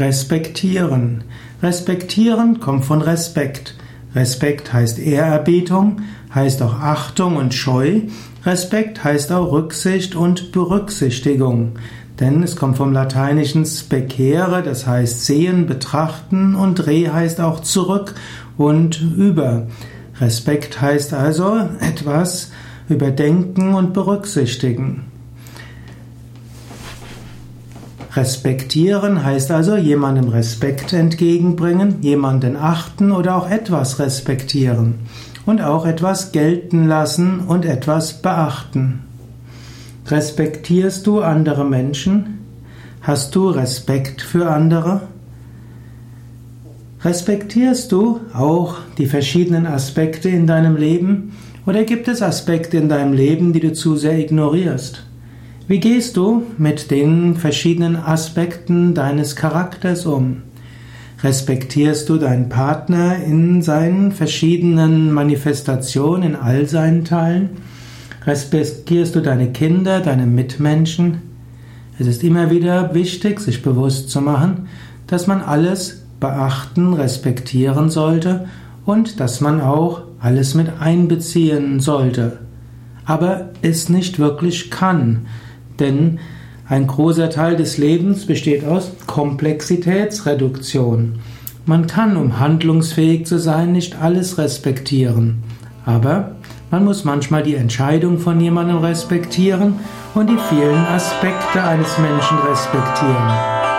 Respektieren. Respektieren kommt von Respekt. Respekt heißt Ehrerbietung, heißt auch Achtung und Scheu. Respekt heißt auch Rücksicht und Berücksichtigung. Denn es kommt vom lateinischen specere, das heißt sehen, betrachten und re heißt auch zurück und über. Respekt heißt also etwas überdenken und berücksichtigen. Respektieren heißt also jemandem Respekt entgegenbringen, jemanden achten oder auch etwas respektieren und auch etwas gelten lassen und etwas beachten. Respektierst du andere Menschen? Hast du Respekt für andere? Respektierst du auch die verschiedenen Aspekte in deinem Leben oder gibt es Aspekte in deinem Leben, die du zu sehr ignorierst? Wie gehst du mit den verschiedenen Aspekten deines Charakters um? Respektierst du deinen Partner in seinen verschiedenen Manifestationen, in all seinen Teilen? Respektierst du deine Kinder, deine Mitmenschen? Es ist immer wieder wichtig, sich bewusst zu machen, dass man alles beachten, respektieren sollte und dass man auch alles mit einbeziehen sollte. Aber es nicht wirklich kann. Denn ein großer Teil des Lebens besteht aus Komplexitätsreduktion. Man kann, um handlungsfähig zu sein, nicht alles respektieren. Aber man muss manchmal die Entscheidung von jemandem respektieren und die vielen Aspekte eines Menschen respektieren.